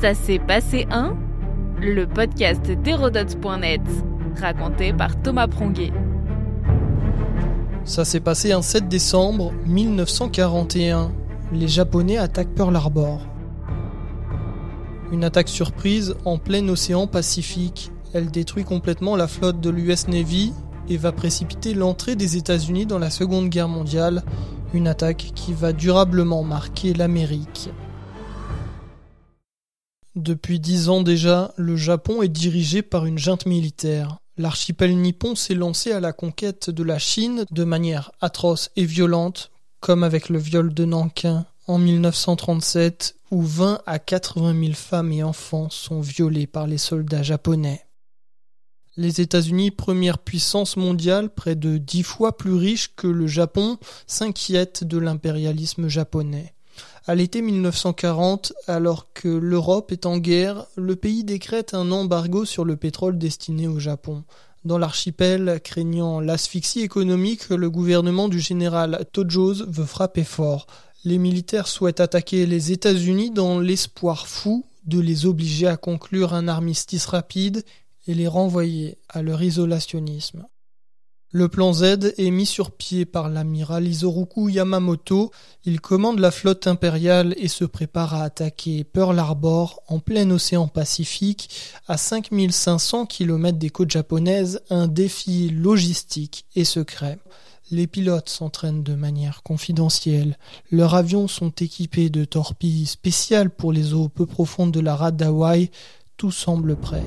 Ça s'est passé un Le podcast d'Hérodote.net, raconté par Thomas Pronguet. Ça s'est passé un 7 décembre 1941. Les Japonais attaquent Pearl Harbor. Une attaque surprise en plein océan Pacifique. Elle détruit complètement la flotte de l'US Navy et va précipiter l'entrée des États-Unis dans la Seconde Guerre mondiale, une attaque qui va durablement marquer l'Amérique. Depuis dix ans déjà, le Japon est dirigé par une junte militaire. L'archipel nippon s'est lancé à la conquête de la Chine de manière atroce et violente, comme avec le viol de Nankin en 1937, où 20 à 80 000 femmes et enfants sont violés par les soldats japonais. Les États-Unis, première puissance mondiale, près de dix fois plus riche que le Japon, s'inquiètent de l'impérialisme japonais. À l'été 1940, alors que l'Europe est en guerre, le pays décrète un embargo sur le pétrole destiné au Japon. Dans l'archipel, craignant l'asphyxie économique, le gouvernement du général Tojos veut frapper fort. Les militaires souhaitent attaquer les États-Unis dans l'espoir fou de les obliger à conclure un armistice rapide et les renvoyer à leur isolationnisme. Le plan Z est mis sur pied par l'amiral Isoroku Yamamoto. Il commande la flotte impériale et se prépare à attaquer Pearl Harbor en plein océan Pacifique, à 5500 km des côtes japonaises, un défi logistique et secret. Les pilotes s'entraînent de manière confidentielle. Leurs avions sont équipés de torpilles spéciales pour les eaux peu profondes de la rade d'Hawaï. Tout semble prêt.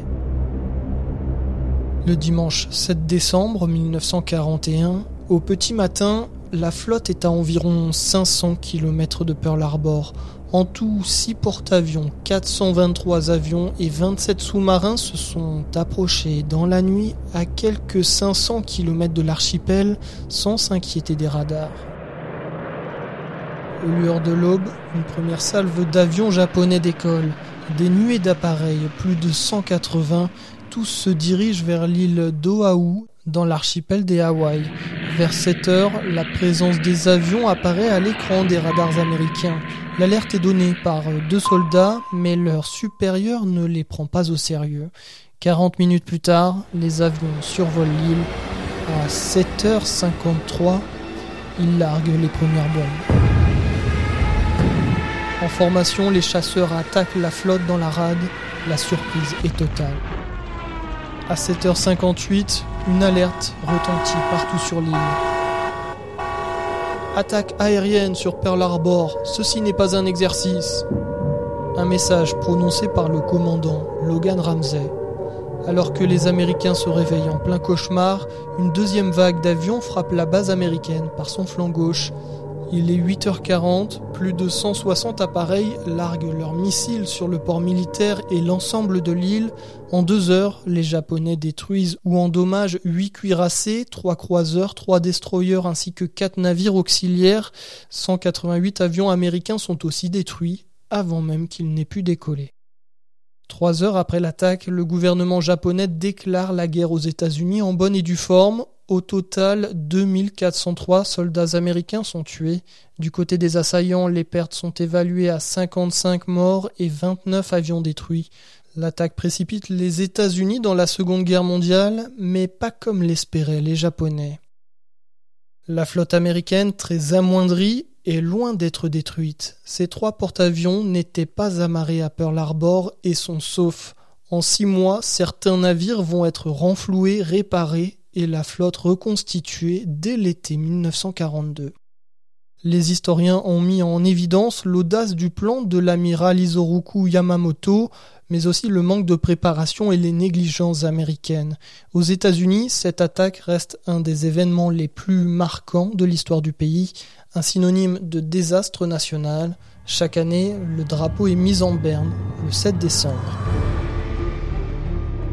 Le dimanche 7 décembre 1941, au petit matin, la flotte est à environ 500 km de Pearl Harbor. En tout, 6 porte-avions, 423 avions et 27 sous-marins se sont approchés dans la nuit à quelques 500 km de l'archipel sans s'inquiéter des radars. Au lueur de l'aube, une première salve d'avions japonais décolle. Des nuées d'appareils, plus de 180, tous se dirigent vers l'île d'Oahu dans l'archipel des Hawaï. Vers 7 heures, la présence des avions apparaît à l'écran des radars américains. L'alerte est donnée par deux soldats, mais leur supérieur ne les prend pas au sérieux. 40 minutes plus tard, les avions survolent l'île. À 7h53, ils larguent les premières bombes. En formation, les chasseurs attaquent la flotte dans la rade. La surprise est totale. À 7h58, une alerte retentit partout sur l'île. Attaque aérienne sur Pearl Harbor, ceci n'est pas un exercice. Un message prononcé par le commandant Logan Ramsey. Alors que les Américains se réveillent en plein cauchemar, une deuxième vague d'avions frappe la base américaine par son flanc gauche il est 8h40, plus de 160 appareils larguent leurs missiles sur le port militaire et l'ensemble de l'île. En deux heures, les Japonais détruisent ou endommagent 8 cuirassés, 3 croiseurs, 3 destroyers ainsi que 4 navires auxiliaires. 188 avions américains sont aussi détruits avant même qu'ils n'aient pu décoller. Trois heures après l'attaque, le gouvernement japonais déclare la guerre aux États-Unis en bonne et due forme. Au total, 2403 soldats américains sont tués. Du côté des assaillants, les pertes sont évaluées à 55 morts et 29 avions détruits. L'attaque précipite les États-Unis dans la Seconde Guerre mondiale, mais pas comme l'espéraient les Japonais. La flotte américaine, très amoindrie, est loin d'être détruite. Ces trois porte-avions n'étaient pas amarrés à Pearl Harbor et sont saufs. En six mois, certains navires vont être renfloués, réparés et la flotte reconstituée dès l'été 1942. Les historiens ont mis en évidence l'audace du plan de l'amiral Isoroku Yamamoto, mais aussi le manque de préparation et les négligences américaines. Aux États-Unis, cette attaque reste un des événements les plus marquants de l'histoire du pays, un synonyme de désastre national. Chaque année, le drapeau est mis en berne le 7 décembre.